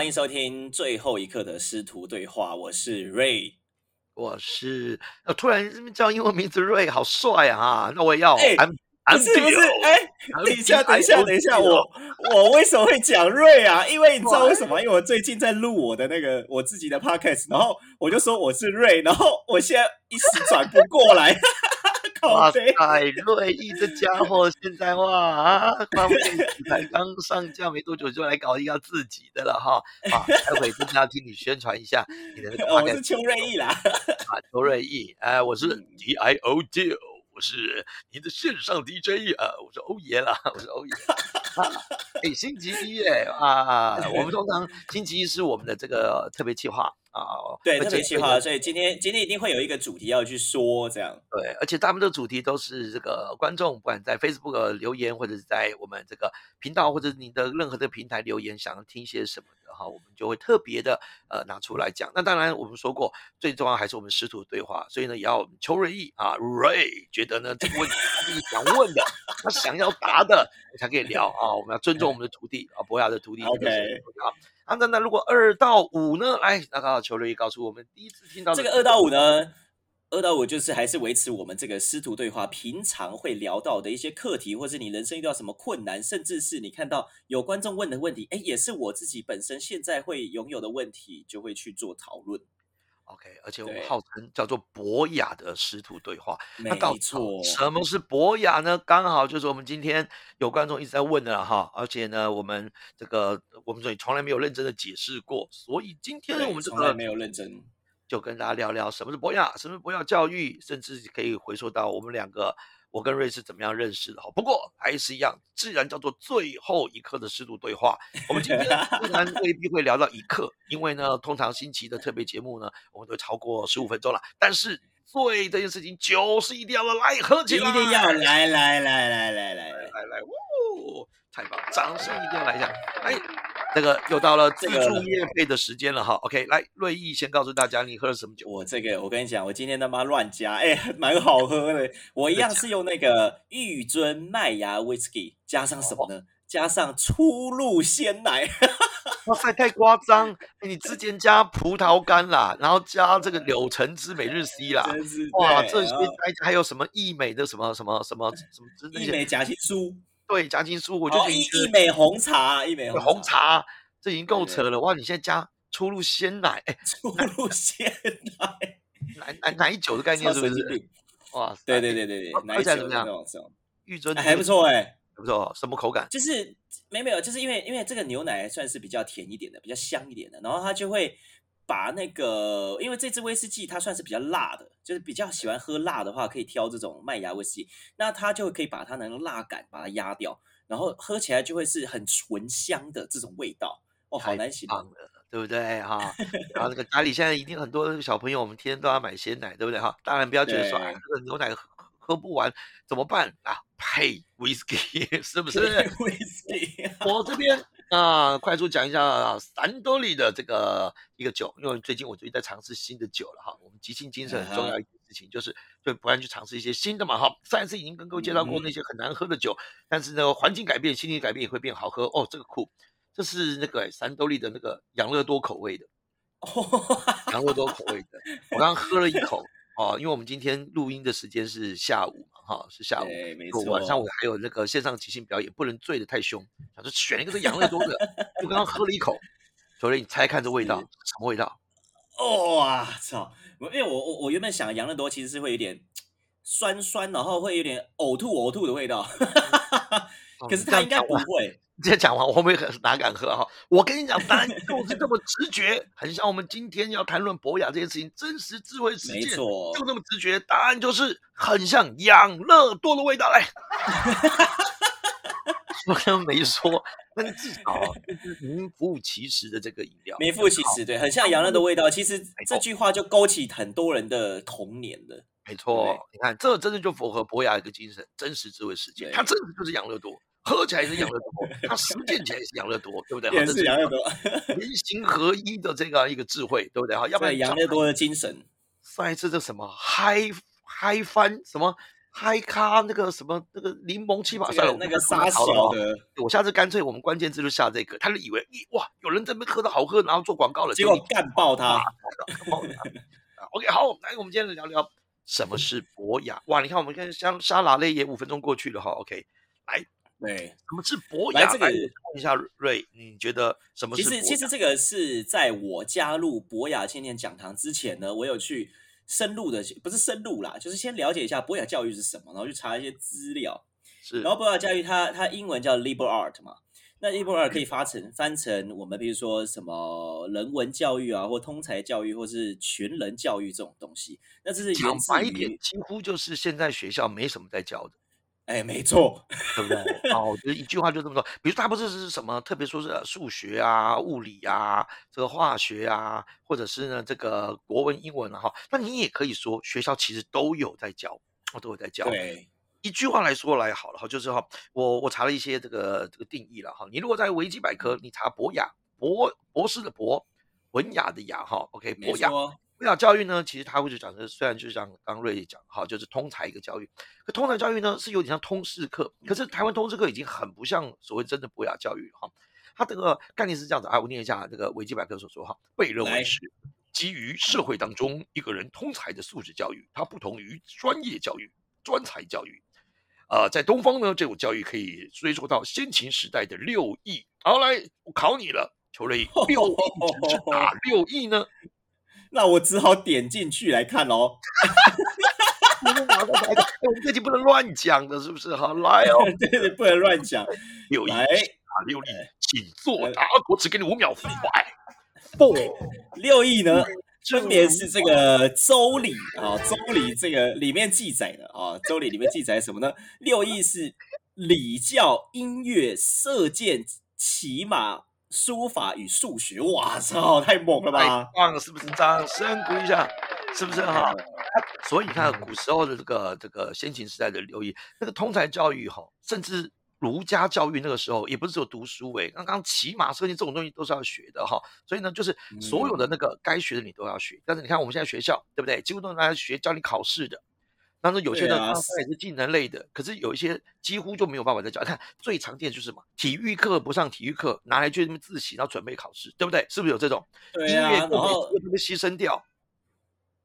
欢迎收听最后一刻的师徒对话，我是 Ray。我是呃，突然这边叫英文名字 Ray，，好帅啊！那我也要哎不是不是，哎等一下，等一下，等一下，我我为什么会讲瑞啊？因为你知道为什么？因为我最近在录我的那个我自己的 podcast，然后我就说我是瑞，然后我现在一时转不过来，靠哇。塞，瑞意这家伙 现在哇啊，刚才刚上架没多久就来搞一个自己的了哈啊！待会真的要听你宣传一下你的那个哦 我是邱瑞意啦，啊，邱瑞意，哎，我是嗯 D I O D，我是你的线上 DJ 啊，我是欧爷啦，我是欧爷。啊，哎，星期一哎啊！我们通常星期一是我们的这个特别计划啊，对，会特别企划，所以今天今天一定会有一个主题要去说，这样。对，而且他们的主题都是这个观众，不管在 Facebook 留言，或者是在我们这个频道，或者是你的任何的平台留言，想要听些什么的哈，我们就会特别的呃拿出来讲。那当然，我们说过，最重要还是我们师徒对话，所以呢，也要邱瑞义啊，Ray 觉得呢这个问题他自己想问的，他想要答的，才可以聊啊。我们要尊重 我们的徒弟啊，博雅的徒弟。OK 很重要啊，那那如果二到五呢？来，那刚好球瑞义告诉我们，第一次听到这个二到五呢，二到五就是还是维持我们这个师徒对话平常会聊到的一些课题，或是你人生遇到什么困难，甚至是你看到有观众问的问题，哎，也是我自己本身现在会拥有的问题，就会去做讨论。OK，而且我们号称叫做博雅的师徒对话。没那到底错，什么是博雅呢？刚好就是我们今天有观众一直在问的了哈，而且呢，我们这个我们这里从来没有认真的解释过，所以今天对我们这个从来没有认真。就跟大家聊聊什么是博雅，什么是博雅教育，甚至可以回溯到我们两个，我跟瑞是怎么样认识的哈。不过还是一样，自然叫做最后一刻的深度对话。我们今天虽然未必会聊到一刻，因为呢，通常星期的特别节目呢，我们都超过十五分钟了。但是醉这件事情酒是一定要来喝起来，一定要来来来来来来来，来来，呜，太棒，掌声一定要来一下。哎，这个又到了自这个助业配的时间了哈。OK，来，瑞毅先告诉大家你喝了什么酒。我这个我跟你讲，我今天他妈乱加，哎，蛮好喝的。我一样是用那个玉尊麦芽 whisky 加上什么呢？加上初露鲜奶。哇塞，太夸张！哎你之前加葡萄干啦，然后加这个柳橙汁每日 C 啦，哇，对这些还有什么益美的什么什么什么什么益美夹心酥，对夹心酥，我就觉得益美红茶，一美红红茶这已经够扯了哇！你现在加初露鲜奶，哎，初露鲜 奶，奶奶奶酒的概念是不是？哇塞，对对对对对起来怎么样玉尊哎还不，错哎。不错，什么口感？就是没没有，就是因为因为这个牛奶算是比较甜一点的，比较香一点的，然后它就会把那个，因为这支威士忌它算是比较辣的，就是比较喜欢喝辣的话，可以挑这种麦芽威士忌，那它就可以把它那个辣感把它压掉，然后喝起来就会是很醇香的这种味道，哦，好太难形容。棒了，对不对哈？然后那个家里现在一定很多小朋友，我们天天都要买鲜奶，对不对哈？当然不要觉得说，哎，对这个牛奶喝喝不完怎么办啊？配 whisky 是不是？威士忌，我这边啊，快速讲一下三多利的这个一个酒，因为最近我最近在尝试新的酒了哈。我们即兴精神很重要一件事情，就是就不断去尝试一些新的嘛哈。上一次已经跟各位介绍过嗯那些很难喝的酒，但是呢，环境改变、心理改变也会变好喝哦。这个酷，这是那个三多利的那个养乐多口味的，养乐多口味的。我刚刚喝了一口哦，因为我们今天录音的时间是下午嘛哈，是下午。没错。晚上我还有那个线上即兴表演，不能醉得太凶，想说选一个是养乐多的，就刚刚喝了一口，所以你猜看这味道什么味道？哦哇操！我因为我我我原本想养乐多其实是会有点酸酸，然后会有点呕吐呕吐的味道，可是哦这它应该不会。这样讲完我会不会很哪敢喝哈？我跟你讲，答案就是这么直觉，很像我们今天要谈论博雅这件事情，真实智慧实践，没错就这么直觉，答案就是很像养乐多的味道。来，我刚刚没说，但是至少就是名副其实的这个饮料，名副其实，对，很像养乐的味道。其实这句话就勾起很多人的童年了。没错，你看，这真的就符合博雅一个精神，真实智慧实践。它真的就是养乐多，喝起来是养乐多，它实践起来也是养乐多，对不对？也是养乐多，人行合一的这个一个智慧，对不对？哈，要不然对养乐多的精神。上一次这什么嗨嗨翻什么嗨咖那个什么那个柠檬七把算了，那个沙小的，我下次干脆我们关键字就下这个，他就以为哇有人这边喝的好喝，然后做广告了，结果干爆他。OK，好，来我们今天来聊聊什么是博雅。哇，你看我们看像沙拉类也五分钟过去了哈。OK，来，对，什么是博雅？来这个问一下瑞，你觉得什么？其实其实这个是在我加入博雅青年讲堂之前呢，我有去。深入的不是深入啦，就是先了解一下博雅教育是什么，然后去查一些资料。是，然后博雅教育它它英文叫 liberal art 嘛，那 liberal art 可以发成翻成我们比如说什么人文教育啊，或通才教育，或是全人教育这种东西。那这是讲白一点，几乎就是现在学校没什么在教的。哎，没错，对不对？哦，我觉得一句话就这么说。比如他不是是什么，特别说是数学啊、物理啊、这个化学啊，或者是呢这个国文、英文啊，哈，那你也可以说学校其实都有在教，我都有在教。对，一句话来说来好了哈，就是哈，我我查了一些这个这个定义了哈。你如果在维基百科你查博雅博博士的博文雅的雅哈，OK，博雅。博雅教育呢，其实它会就讲的，虽然就是像刚瑞讲，哈，就是通才一个教育。可通才教育呢，是有点像通识课。可是台湾通识课已经很不像所谓真的博雅教育哈。它这个概念是这样子啊，我念一下这个维基百科所说哈，被认为是基于社会当中一个人通才的素质教育，它不同于专业教育、专才教育。呃，在东方呢，这种教育可以追溯到先秦时代的六艺。好，来，我考你了，求瑞，六艺是哪六艺呢？那我只好点进去来看喽。我们这集不能乱讲的，是不是？好，来哦，对对，不能乱讲。六艺啊，六艺，请作答。我只给你五秒。不，六艺呢，分别是这个《周礼》啊，《周礼》这个里面记载的啊，《周礼》里面记载什么呢？六艺是礼教、音乐、射箭、骑马。书法与数学，哇操，太猛了吧！太棒了，是不是？掌声鼓一下，是不是哈？所以你看，古时候的这个这个先秦时代的留意，那个通才教育哈，甚至儒家教育那个时候也不是只有读书诶，刚刚骑马射箭这种东西都是要学的哈。所以呢，就是所有的那个该学的你都要学。但是你看我们现在学校，对不对？几乎都拿来学教你考试的。但是有些呢，它也是技能类的，可是有一些几乎就没有办法再教。看最常见就是什么，体育课不上体育课，拿来去那么自习，然后准备考试，对不对？是不是有这种？对啊，然后被牺牲掉，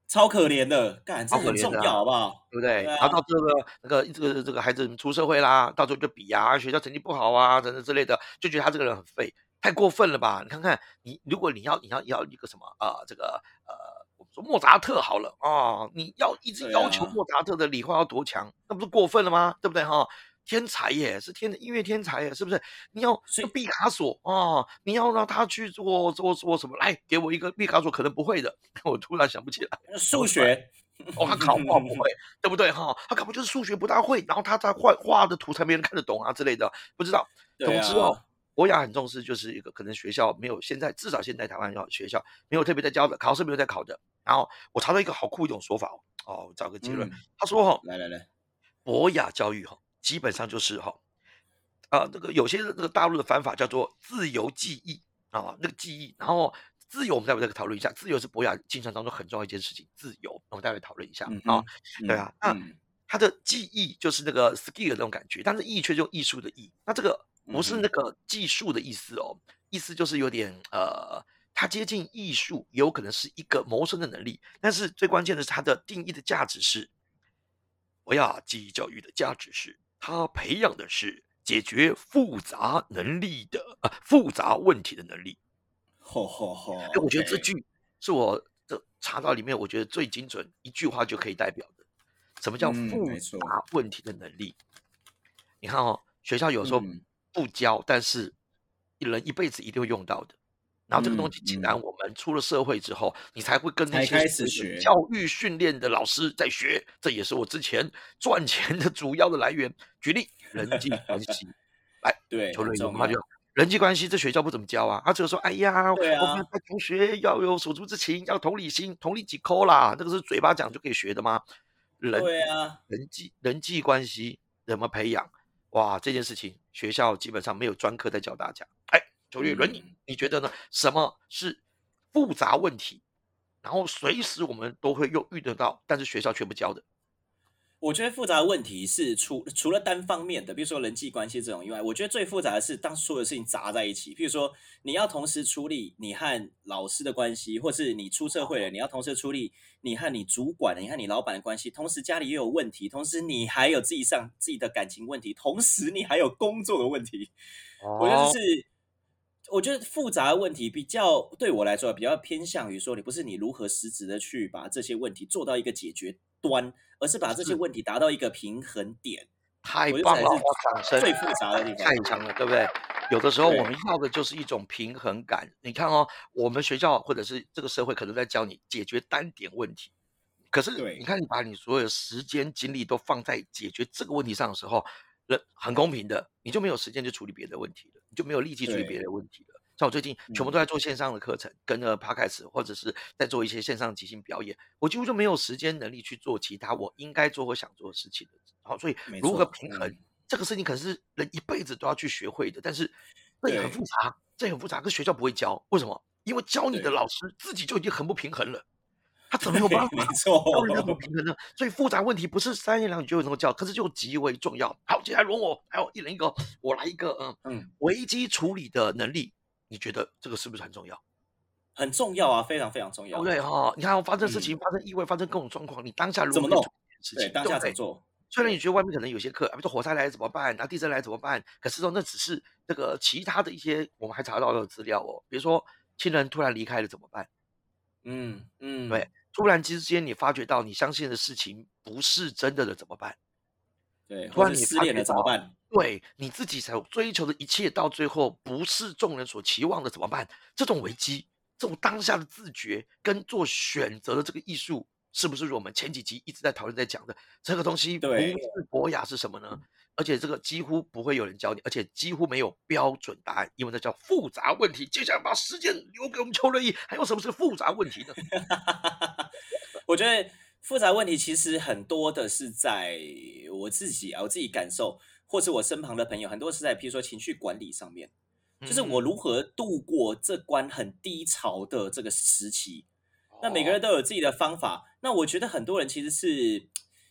超可怜的，干这很重要，好不好？对不对？然后到这个那个这个这个孩子出社会啦，到时候就比啊，学校成绩不好啊，等等之类的，就觉得他这个人很废，太过分了吧？你看看你，如果你要你要要一个什么啊，这个呃。说莫扎特好了啊！你要一直要求莫扎特的理化要多强，那不是过分了吗？对不对哈？天才耶，是天音乐天才耶，是不是？你要毕卡索啊，你要让他去做做做什么？来，给我一个毕卡索可能不会的，我突然想不起来。数学，哦，他 考画不会，对不对哈？他考不就是数学不大会，然后他在画画的图才没人看得懂啊之类的，不知道。总之哦。博雅很重视，就是一个可能学校没有现在至少现在台湾要学校没有特别在教的，考试没有在考的。然后我查到一个好酷一种说法哦，哦，找个结论，他说哈，来来来，博雅教育哈，基本上就是哈，啊，这个有些那个大陆的翻法叫做自由记忆啊，那个记忆，然后自由我们待会再讨论一下，自由是博雅精神当中很重要一件事情，自由我们待会讨论一下啊，对啊，那他的记忆就是那个 skill 那种感觉，但是艺却用艺术的艺，那这个。不是那个技术的意思哦，意思就是有点呃，它接近艺术，有可能是一个谋生的能力。但是最关键的是，它的定义的价值是，我要记忆教育的价值是，它培养的是解决复杂能力的啊，复杂问题的能力。吼吼吼！哎，我觉得这句是我这查到里面，我觉得最精准一句话就可以代表的。什么叫复杂问题的能力？你看哦，学校有时候。不教，但是人一辈子一定会用到的。然后这个东西，竟然我们出了社会之后，你才会跟那些教育训练的老师在学。这也是我之前赚钱的主要的来源。举例，人际关系，来，对，求人他就人际关系，这学校不怎么教啊。他只有说，哎呀，我们同学要有手足之情，要同理心，同理几扣啦。这个是嘴巴讲就可以学的吗？人，对啊，人际人际关系怎么培养？哇，这件事情学校基本上没有专科在教大家。哎，周月伦，你你觉得呢？什么是复杂问题？然后随时我们都会又遇得到，但是学校却不教的。我觉得复杂的问题是除除了单方面的，比如说人际关系这种以外，我觉得最复杂的是当所有事情砸在一起。比如说你要同时处理你和老师的关系，或是你出社会了，你要同时处理你和你主管、你和你老板的关系，同时家里也有问题，同时你还有自己上自己的感情问题，同时你还有工作的问题。我觉得是，我觉得复杂的问题比较对我来说比较偏向于说，你不是你如何实质的去把这些问题做到一个解决端。而是把这些问题达到一个平衡点，太棒了！掌声！最复杂的地方太强了，对不对？有的时候我们要的就是一种平衡感。你看哦，我们学校或者是这个社会可能在教你解决单点问题，可是你看你把你所有的时间精力都放在解决这个问题上的时候，人很公平的，你就没有时间去处理别的问题了，你就没有力气处理别的问题了。像我最近全部都在做线上的课程，跟着 Podcast，或者是在做一些线上即兴表演，我几乎就没有时间能力去做其他我应该做或想做的事情好，所以如何平衡这个事情，可能是人一辈子都要去学会的。但是这也很复杂，这很复杂，可学校不会教。为什么？因为教你的老师自己就已经很不平衡了，他怎么有办法教人家不平衡呢？所以复杂问题不是三言两语就能够教，可是就极为重要。好，接下来轮我，还有一人一个，我来一个，嗯嗯，危机处理的能力。你觉得这个是不是很重要？很重要啊，非常非常重要。对哈，你看发生事情、发生意外、发生各种状况，你当下怎么弄？对，当下怎么做？虽然你觉得外面可能有些课，比如说火灾来怎么办，然后地震来怎么办？可是说那只是这个其他的一些我们还查到的资料哦。比如说亲人突然离开了怎么办？嗯嗯，对，突然之间你发觉到你相信的事情不是真的了怎么办？对，突然你失恋了怎么办？对你自己所追求的一切，到最后不是众人所期望的，怎么办？这种危机，这种当下的自觉跟做选择的这个艺术，是不是我们前几集一直在讨论在讲的这个东西？不是博雅是什么呢？而且这个几乎不会有人教你，而且几乎没有标准答案，因为那叫复杂问题。接下来把时间留给我们邱乐义，还有什么是复杂问题呢？我觉得复杂问题其实很多的是在我自己啊，我自己感受。或是我身旁的朋友，很多是在，譬如说情绪管理上面，就是我如何度过这关很低潮的这个时期。那每个人都有自己的方法。那我觉得很多人其实是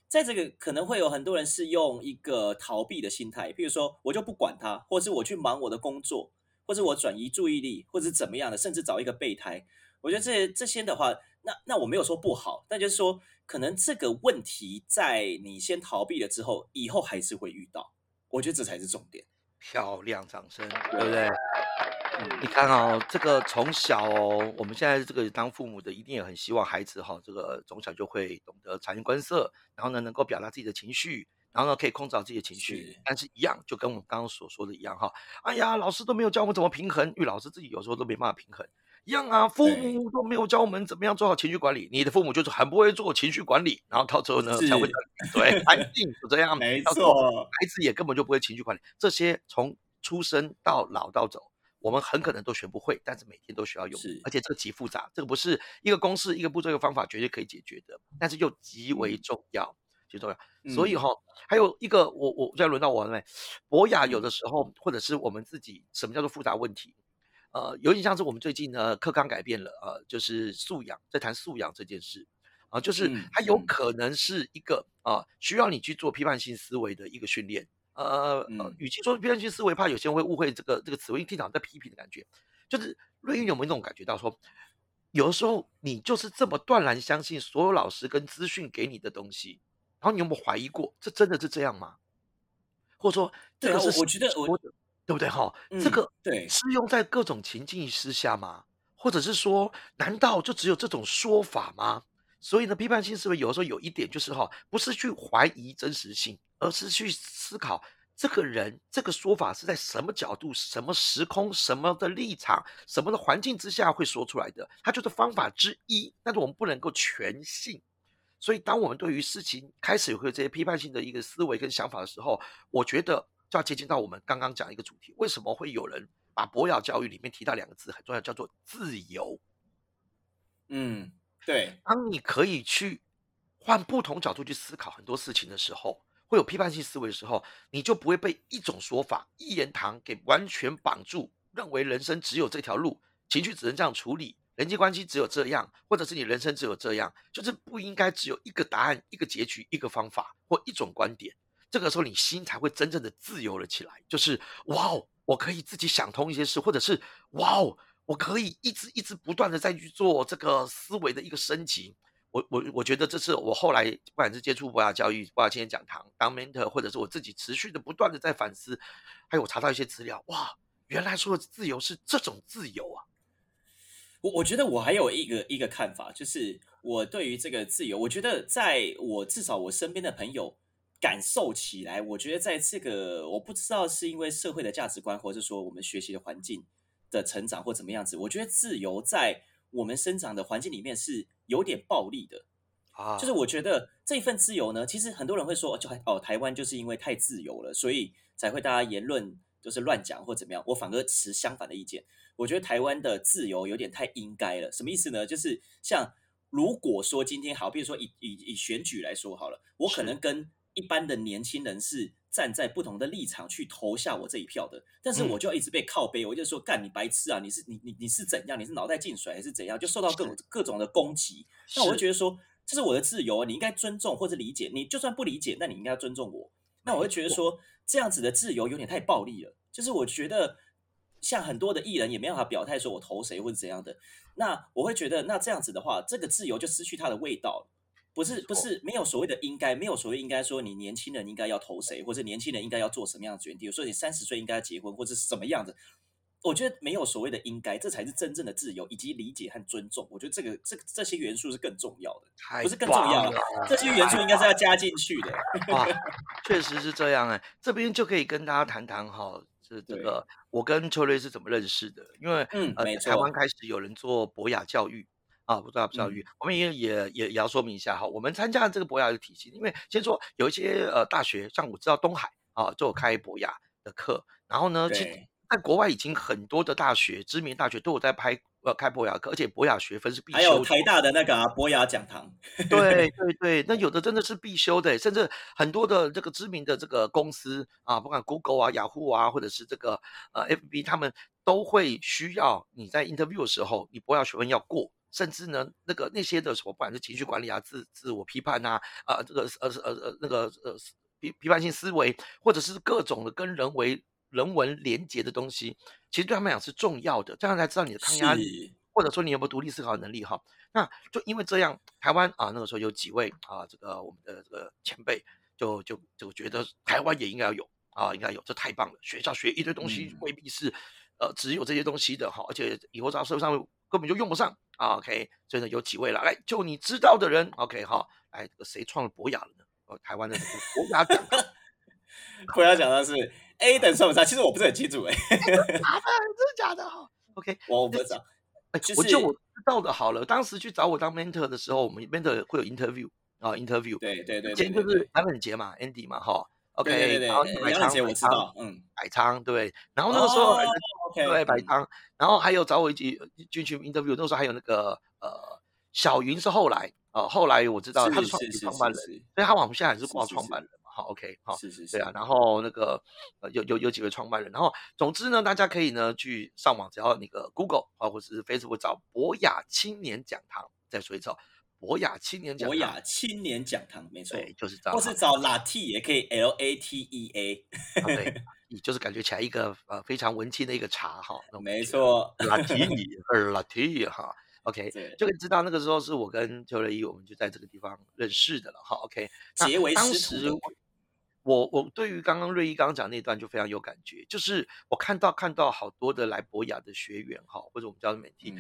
在这个可能会有很多人是用一个逃避的心态，譬如说我就不管他，或是我去忙我的工作，或是我转移注意力，或者怎么样的，甚至找一个备胎。我觉得这这些的话，那那我没有说不好，但就是说，可能这个问题在你先逃避了之后，以后还是会遇到。我觉得这才是重点，漂亮，掌声，对不对？你看哦，这个从小哦，我们现在这个当父母的一定也很希望孩子哈，这个从小就会懂得察言观色，然后呢，能够表达自己的情绪，然后呢，可以控制好自己的情绪。但是，一样就跟我们刚刚所说的一样哈，哎呀，老师都没有教我们怎么平衡，因为老师自己有时候都没办法平衡。一样啊，父母都没有教我们怎么样做好情绪管理。你的父母就是很不会做情绪管理，然后到最后呢才会对，安定就这样。没错，孩子也根本就不会情绪管理。这些从出生到老到走，我们很可能都学不会，但是每天都需要用。而且这个极复杂，这个不是一个公式、一个步骤、一个方法绝对可以解决的，但是又极为重要，极重要。所以哈，还有一个，我我再轮到我了。博雅有的时候，或者是我们自己，什么叫做复杂问题？呃，有点像是我们最近呢课纲改变了，呃，就是素养，在谈素养这件事，啊，就是它有可能是一个啊，需要你去做批判性思维的一个训练，呃呃，与其说批判性思维，怕有些人会误会这个这个词，汇，听到在批评的感觉，就是瑞英有没有那种感觉到说，有的时候你就是这么断然相信所有老师跟资讯给你的东西，然后你有没有怀疑过，这真的是这样吗？或者说，这个是我觉得我。对不对哈？这个对适用在各种情境之下吗？或者是说，难道就只有这种说法吗？所以呢，批判性思维有的时候有一点就是哈，不是去怀疑真实性，而是去思考这个人这个说法是在什么角度、什么时空、什么的立场、什么的环境之下会说出来的。它就是方法之一，但是我们不能够全信。所以，当我们对于事情开始有这些批判性的一个思维跟想法的时候，我觉得。就要接近到我们刚刚讲一个主题，为什么会有人把博雅教育里面提到两个字很重要，叫做自由？嗯，对。当你可以去换不同角度去思考很多事情的时候，会有批判性思维的时候，你就不会被一种说法、一言堂给完全绑住，认为人生只有这条路，情绪只能这样处理，人际关系只有这样，或者是你人生只有这样，就是不应该只有一个答案、一个结局、一个方法或一种观点。这个时候，你心才会真正的自由了起来。就是哇哦，我可以自己想通一些事，或者是哇哦，我可以一直一直不断的再去做这个思维的一个升级。我我我觉得这是我后来不管是接触博雅教育、博雅青年讲堂当 mentor，或者是我自己持续的不断的在反思，还有我查到一些资料，哇，原来说的自由是这种自由啊！我我觉得我还有一个一个看法，就是我对于这个自由，我觉得在我至少我身边的朋友。感受起来，我觉得在这个我不知道是因为社会的价值观，或者说我们学习的环境的成长或怎么样子，我觉得自由在我们生长的环境里面是有点暴力的啊。就是我觉得这份自由呢，其实很多人会说，就哦，台湾就是因为太自由了，所以才会大家言论就是乱讲或怎么样。我反而持相反的意见，我觉得台湾的自由有点太应该了。什么意思呢？就是像如果说今天好，比如说以以以选举来说好了，我可能跟一般的年轻人是站在不同的立场去投下我这一票的，但是我就一直被靠背，我就说干你白痴啊！你是你你你是怎样？你是脑袋进水还是怎样？就受到各种各种的攻击。那我就觉得说，这是我的自由，你应该尊重或者理解。你就算不理解，那你应该要尊重我。那我会觉得说，这样子的自由有点太暴力了。就是我觉得，像很多的艺人也没办法表态说我投谁或者怎样的。那我会觉得，那这样子的话，这个自由就失去它的味道了。不是不是没有所谓的应该，没有所谓应该说你年轻人应该要投谁，或者年轻人应该要做什么样的决定。有时候你三十岁应该要结婚，或者是什么样子。我觉得没有所谓的应该，这才是真正的自由以及理解和尊重。我觉得这个这这些元素是更重要的，不是更重要的，这些元素应该是要加进去的。哇，确实是这样哎，这边就可以跟大家谈谈哈，是这个我跟秋瑞是怎么认识的？因为嗯，呃，台湾开始有人做博雅教育。啊，不知道教育，我们也也也也要说明一下哈。我们参加这个博雅的体系，因为先说有一些呃大学，像我知道东海啊，就有开博雅的课。然后呢，其实在国外已经很多的大学，知名大学都有在拍呃开博雅课，而且博雅学分是必修。还有台大的那个博雅讲堂。对 对对，那有的真的是必修的，甚至很多的这个知名的这个公司啊，不管 Google 啊、雅虎啊，或者是这个呃 FB，他们都会需要你在 interview 的时候，你博雅学分要过。甚至呢，那个那些的什么，不管是情绪管理啊、自自我批判啊，啊，这个呃呃呃那个呃批批判性思维，或者是各种的跟人为人文连结的东西，其实对他们来讲是重要的，这样才知道你的抗压力，或者说你有没有独立思考能力哈。那就因为这样，台湾啊那个时候有几位啊，这个我们的这个前辈就就就觉得台湾也应该要有啊，应该有，这太棒了。学校学一堆东西未必是呃只有这些东西的哈，而且以后在社会上根本就用不上啊。OK，所以呢有几位了，来就你知道的人，OK 哈，来这个谁创了博雅了呢？哦，台湾的博雅讲，博雅讲的是 A 等算不上，其实我不是很清楚哎，真的假的 哈？OK，我不知道，哎，我就我知道的好了。当时去找我当 mentor 的时候，我们 mentor 会有 interview 啊，interview，对对对，前就是安本杰嘛，Andy 嘛，哈，OK，然后白昌我知道，嗯，海昌对，然后那个时候。对，白汤，然后还有找我一起进去 interview，那时候还有那个呃小云是后来呃后来我知道他是创创办人，所以他我们现在还是挂创办人嘛，好 OK 好，是是对啊，然后那个呃有有有几位创办人，然后总之呢，大家可以呢去上网，只要那个 Google 啊或者是 Facebook 找博雅青年讲堂，再说一次，博雅青年讲博雅青年讲堂，没错，就是找，或是找 Latte 也可以 L A T E A，对。就是感觉起来一个呃非常文青的一个茶哈，没错，拉提尼呃拉提尼哈，OK，就可以知道那个时候是我跟邱瑞一我们就在这个地方认识的了哈，OK，结为当时我我对于刚刚瑞一刚刚讲那段就非常有感觉，就是我看到看到好多的来博雅的学员哈，或者我们叫的媒体，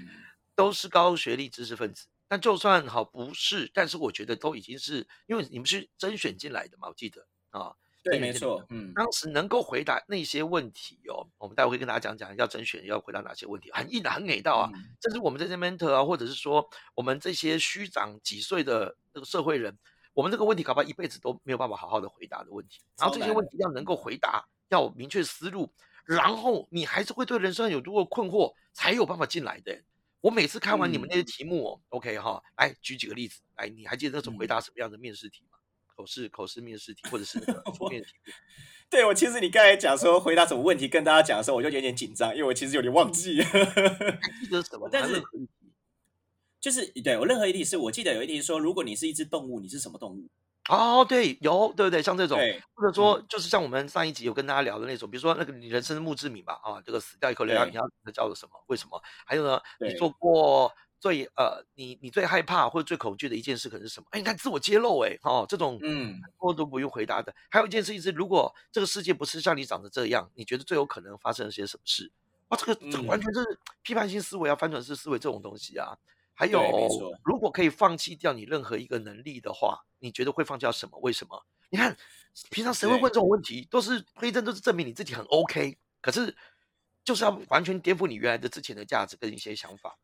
都是高学历知识分子，但就算好不是，但是我觉得都已经是因为你们是甄选进来的嘛，我记得啊。对，没错，嗯，当时能够回答那些问题哦，我们待会会跟大家讲讲要甄选要回答哪些问题，很硬的，很给到啊。这是我们这些 mentor 啊，或者是说我们这些虚长几岁的这个社会人，我们这个问题搞不好一辈子都没有办法好好的回答的问题。然后这些问题要能够回答，要明确思路，然后你还是会对人生有多困惑，才有办法进来的。我每次看完你们那些题目哦，OK 哈，来举几个例子，来，你还记得那种回答什么样的面试题吗？口试、口试面试题，或者是 书面题。对我，其实你刚才讲说回答什么问题，跟大家讲的时候，我就有点紧张，因为我其实有点忘记。记得什么？但是就是对我任何一题是我记得有一题说，如果你是一只动物，你是什么动物？哦，对，有，对不对？像这种，或者说就是像我们上一集有跟大家聊的那种，比如说那个你人生的墓志铭吧，啊，这个死掉以后，你要你要那叫做什么？为什么？还有呢，你做过最呃，你你最害怕或者最恐惧的一件事可能是什么？哎，你看自我揭露，哎，哦，这种嗯，很多都不用回答的。还有一件事情是，如果这个世界不是像你长得这样，你觉得最有可能发生了些什么事？哇，这个这个嗯完全就是批判性思维啊，反转式思维这种东西啊。还有如果可以放弃掉你任何一个能力的话，你觉得会放弃掉什么？为什么？你看，平常谁会问这种问题？都是推证，都是证明你自己很 OK。可是，就是要完全颠覆你原来的之前的价值跟一些想法。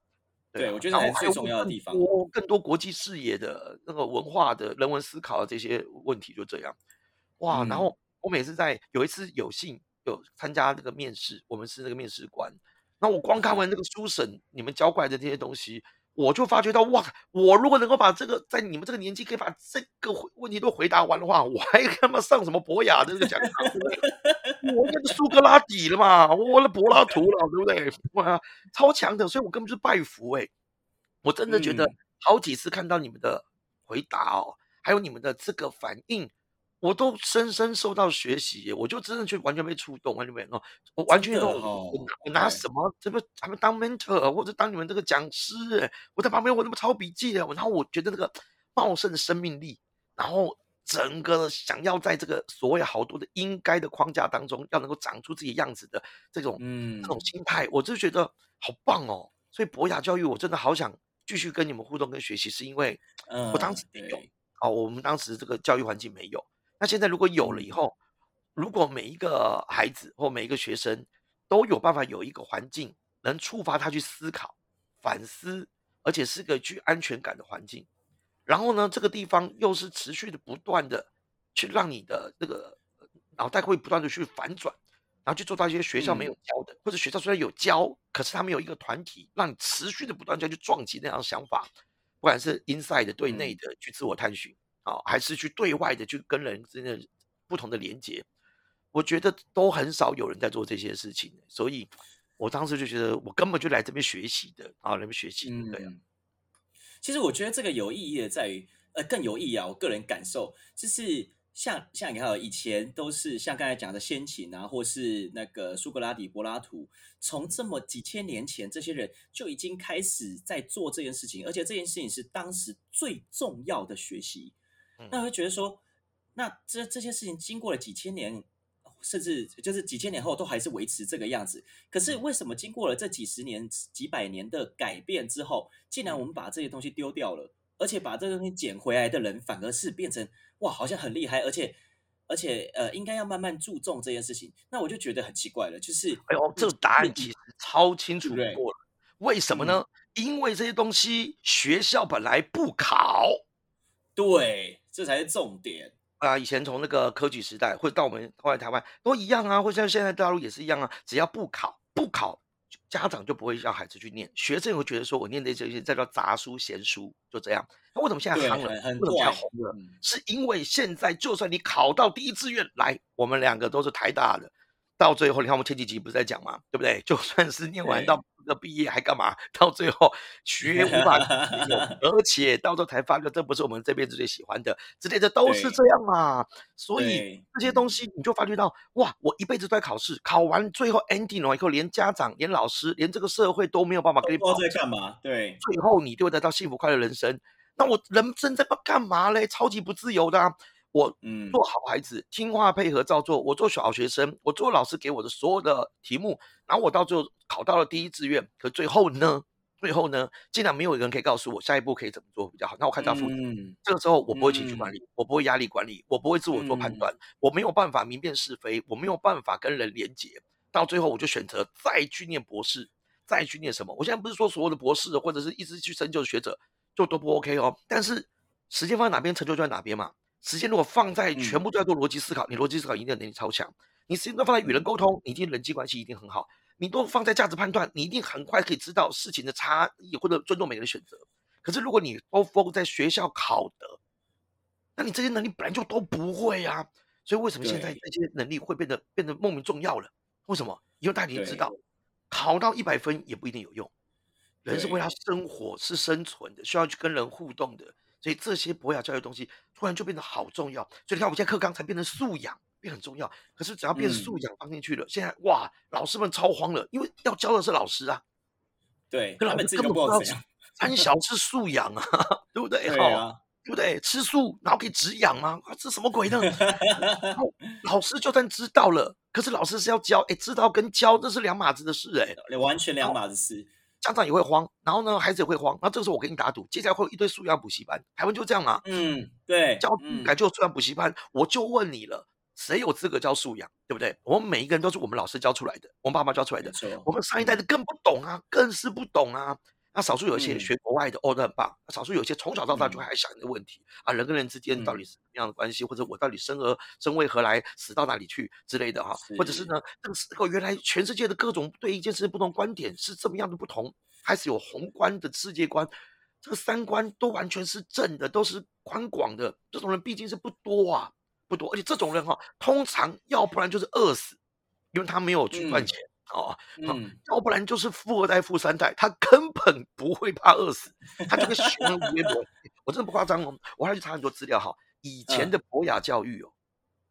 对啊我觉得还是最重要的地方更多更多国际视野的那个文化的人文思考的这些问题，就这样。哇！然嗯后我每次在有一次有幸有参加那个面试，我们是那个面试官。那我光看完那个书审，你们教过来的这些东西，我就发觉到，哇！我如果能够把这个在你们这个年纪可以把这个问题都回答完的话，我还他妈上什么博雅的那个讲堂？我那个苏格拉底了嘛，我那柏拉图了，对不对？哇，超强的，所以我根本就是拜服哎、我真的觉得嗯好几次看到你们的回答哦，还有你们的这个反应，我都深深受到学习，我就真的就完全被触动，完全被哦，我完全真的都我哦我拿什么这不他们当 mentor 或者当你们这个讲师耶，我在旁边我怎么抄笔记的，然后我觉得那个茂盛的生命力，然后整个想要在这个所谓好多的应该的框架当中，要能够长出自己样子的这种嗯这种心态，我就觉得好棒哦。所以博雅教育，我真的好想继续跟你们互动跟学习，是因为嗯，我当时没有对哦，我们当时这个教育环境没有。那现在如果有了以嗯后，如果每一个孩子或每一个学生都有办法有一个环境，能触发他去思考、反思，而且是个具安全感的环境，然后呢，这个地方又是持续的不断的去让你的这个呃脑袋会不断的去反转，然后去做到一些学校没有嗯。教的，或者学校虽然有教，可是他们有一个团体让你持续的不断地去撞击那样的想法，不管是 inside 的对内嗯。的去自我探寻啊、还是去对外的去跟人之间的不同的连接，我觉得都很少有人在做这些事情，所以我当时就觉得我根本就来这边学习的啊，来这边学习的，对，其实我觉得这个有意义的在于，呃，更有意义啊。我个人感受就是像像你看，以前都是像刚才讲的先秦啊，或是那个苏格拉底、柏拉图，从这么几千年前，这些人就已经开始在做这件事情，而且这件事情是当时最重要的学习。那会觉得说，那这这些事情经过了几千年，甚至就是几千年后都还是维持这个样子。可是嗯为什么经过了这几十年、几百年的改变之后，竟然我们把这些东西丢掉了，而且把这个东西捡回来的人反而是变成哇，好像很厉害，而且而且呃，应该要慢慢注重这件事情。那我就觉得很奇怪了，就是哎呦，这个答案其实超清楚对不对过了。为什么呢？因为这些东西学校本来不考对，这才是重点。啊。以前从那个科举时代，或者到我们后来台湾都一样啊，或者像现在大陆也是一样啊。只要不考，不考，家长就不会让孩子去念。学生会觉得说我念的这些这叫杂书闲书，就这样。那为什么现在对，夯了？为什么现在。红了？嗯，是因为现在就算你考到第一志愿来，我们两个都是台大的，到最后你看我们前几集不是在讲嘛，对不对？就算是念完到这个毕业还干嘛？到最后学无法 而且到时候才发觉这不是我们这辈子最喜欢的，之类的都是对这样嘛。所以对，这些东西你就发觉到，哇，我一辈子都在考试，考完最后 ending 了以后，连家长、连老师、连这个社会都没有办法给你保不知道在干嘛。对，最后你就会得到幸福快乐人生。那我人生在干嘛嘞？超级不自由的啊！我嗯，做好孩子，听话配合照做。我做小学生，我做老师给我的所有的题目，然后我到最后考到了第一志愿。可最后呢？最后呢？竟然没有人可以告诉我下一步可以怎么做比较好。那我开始要负责。嗯，这个时候我不会情绪管嗯理，我不会压力管理，我不会自我做判嗯断，我没有办法明辨是非，我没有办法跟人连结。到最后我就选择再去念博士，再去念什么？我现在不是说所有的博士或者是一直去深究的学者就都不 OK 哦，但是时间放在哪边，成就就在哪边嘛。时间如果放在全嗯部都在做逻辑思考，你逻辑思考一定能力超强。你时间都放在与人沟通，你一定人际关系一定很好。你都放在价值判断，你一定很快可以知道事情的差异或者尊重每个人的选择。可是如果你都 focus 在学校考的，那你这些能力本来就都不会啊。所以为什么现在这些能力会变得变得莫名重要了？为什么？因为大家已经知道，考到一百分也不一定有用。人是为了生活，是生存的，需要去跟人互动的。所以这些博雅教育的东西，突然就变得好重要。所以你看，我们现在课纲才变成素养，变很重要。可是只要变素养放进去了，现在哇，老师们超慌了，因为要教的是老师啊。对，他们根本不知道三小是素养啊，对不对？哈，对不对？吃素然后可以止痒吗？这什么鬼呢？老师就算知道了，可是老师是要教，哎，知道跟教这是两码子的事，哎，完全两码子事。家长也会慌，然后呢，孩子也会慌。那这个时候我跟你打赌，接下来会有一堆素养补习班。台湾就这样啊？嗯，对，教改就素养补习班。我就问你了，谁有资格教素养？对不对？我们每一个人都是我们老师教出来的，我们爸妈教出来的。我们上一代的更不懂啊，更是不懂啊。那少数有一些学国外的哦，那很棒。少数有一些从小到大就还想一个问题啊，人跟人之间到底是什么样的关系，或者我到底生而生为何来，死到哪里去之类的哈，或者是呢，这个时候原来全世界的各种对一件事不同观点是这么样的不同，还是有宏观的世界观，这个三观都完全是正的，都是宽广的。这种人毕竟是不多啊，不多，而且这种人哈，通常要不然就是饿死，因为他没有去赚钱。哦，嗯，要不然就是富二代、富三代，他根本不会怕饿死，他就跟熊一样。我真的不夸张哦，我还去查很多资料哈。以前的博雅教育哦，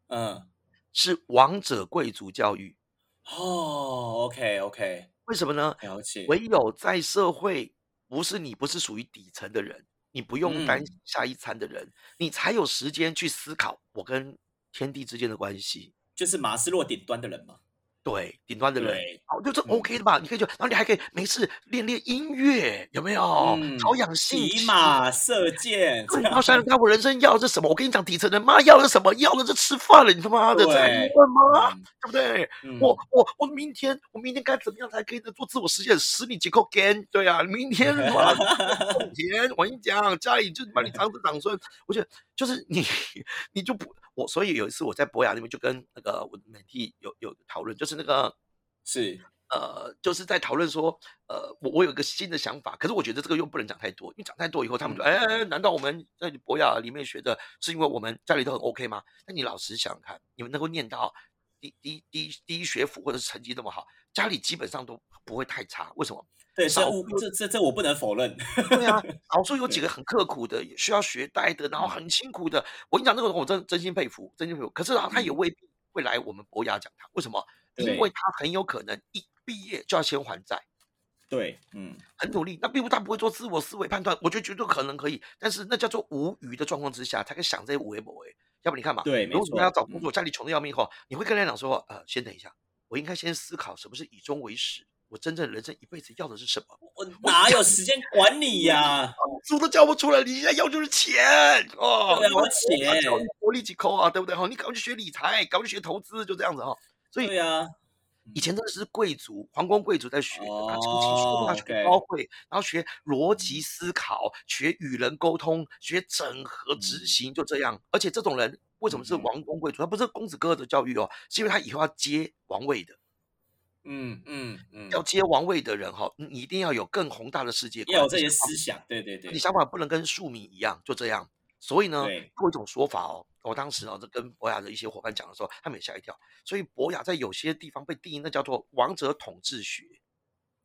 嗯，是王者贵族教育。哦，OK OK，为什么呢？了解。唯有在社会不是你不是属于底层的人，你不用担心下一餐的人，你才有时间去思考我跟天地之间的关系。就是马斯洛顶端的人嘛。对，顶端的人，好，就是 OK 的吧？你可以就，然后你还可以没事练练音乐，有没有？调养性，骑马射箭。然后想想看，我人生要的是什么？我跟你讲，底层人妈要的是什么？要的是吃饭了，你他妈的在问吗？对不对？我我我明天我明天该怎么样才可以做自我实现？使你结构 gain？对啊，明天嘛，种田，我跟你讲，家里就把你长子长孙，我觉得就是你，你就不。我所以有一次我在博雅那边就跟那个我的媒体有有讨论，就是那个是呃，就是在讨论说，呃，我我有一个新的想法，可是我觉得这个又不能讲太多，因为讲太多以后他们就哎，难道我们在博雅里面学的是因为我们家里都很 OK 吗？那你老实想想看，你们能够念到第第第第一学府或者是成绩那么好，家里基本上都不会太差，为什么？对，这这这这我不能否认。对啊，少数有几个很刻苦的，需要学贷的，然后很辛苦的。我跟你讲，那个我真真心佩服，真心佩服。可是啊，他也未必会来我们博雅讲堂。为什么？因为他很有可能一毕业就要先还债。对，嗯，很努力，那并不他不会做自我思维判断。我觉得绝对可能可以，但是那叫做无余的状况之下，他可以想这些无为不为。要不你看嘛，对，如果他要找工作，家里穷的要命后，你会跟人家讲说，呃，先等一下，我应该先思考什么是以终为始。我真正人生一辈子要的是什么？我哪有时间管你呀？书都教不出来，你现在要就是钱哦，要钱，薄利几扣啊，对不对？哈，你赶快去学理财，赶快去学投资，就这样子哈。所以，对啊，以前真的是贵族、皇宫贵族在学，他请书，他学高会，然后学逻辑思考，学与人沟通，学整合执行，就这样。而且这种人为什么是王公贵族？他不是公子哥的教育哦，是因为他以后要接王位的。嗯嗯嗯，要接王位的人哈，你一定要有更宏大的世界观，要有这些思想，对对对，你想法不能跟庶民一样，就这样。所以呢，有一种说法哦，我当时啊，这跟博雅的一些伙伴讲的时候，他们也吓一跳。所以博雅在有些地方被定义，那叫做王者统治学。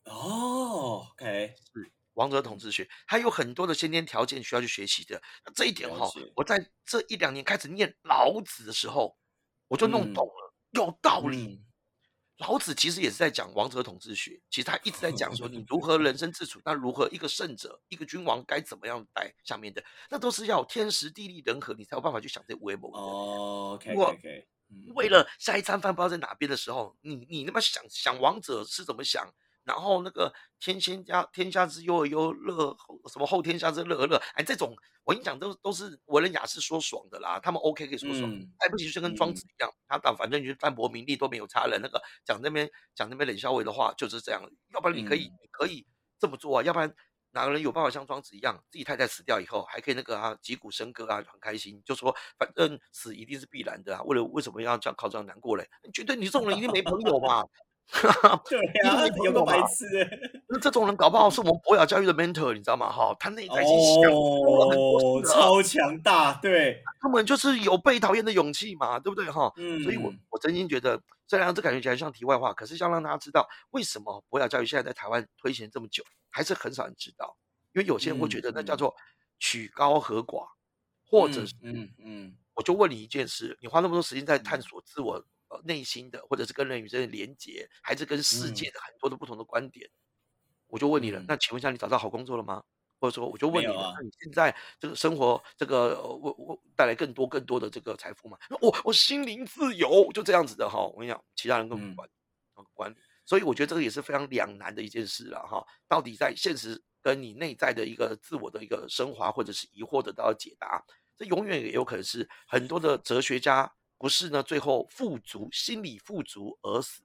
哦，OK，是王者统治学，它有很多的先天条件需要去学习的。这一点哈，我在这一两年开始念老子的时候，我就弄懂了，有道理。老子其实也是在讲王者统治学，其实他一直在讲说你如何人生自处，那如何一个圣者、一个君王该怎么样带下面的，那都是要天时地利人和，你才有办法去想这微博。哦，OK OK，为了下一餐饭不知道在哪边的时候，你你那么想想王者是怎么想？然后那个天仙家天下之忧而忧，乐什么后天下之乐而乐，哎，这种我跟你讲，都都是文人雅士说爽的啦。他们 OK 可以说爽，来不行就跟庄子一样，他打反正就是淡泊名利都没有差人。那个讲那边讲那边冷笑话的话就是这样。要不然你可以你可以这么做啊，要不然哪个人有办法像庄子一样，自己太太死掉以后还可以那个啊击鼓笙歌啊很开心，就说反正死一定是必然的啊。为了为什么要这样靠这样难过嘞？绝对你这种人一定没朋友嘛。对呀，有个白痴，那这种人搞不好是我们博雅教育的 mentor，你知道吗？哈，他内在已经想过很多超强大，对，他们就是有被讨厌的勇气嘛，对不对？哈，嗯，所以我我真心觉得虽然这感觉起来像题外话，可是要让大家知道，为什么博雅教育现在在台湾推行这么久，还是很少人知道。因为有些人会觉得那叫做曲高和寡，或者是嗯嗯，我就问你一件事：你花那么多时间在探索自我呃内心的，或者是跟人与人的连接，还是跟世界的很多的不同的观点？我就问你了，那请问一下，你找到好工作了吗？或者说，我就问你了，那你现在这个生活，这个我我带来更多更多的这个财富吗？我我心灵自由，就这样子的哈。我跟你讲，其他人根本不管，不管。所以我觉得这个也是非常两难的一件事了哈。到底在现实跟你内在的一个自我的一个升华，或者是疑惑得到解答，这永远也有可能是很多的哲学家不是呢，最后富足心理富足而死，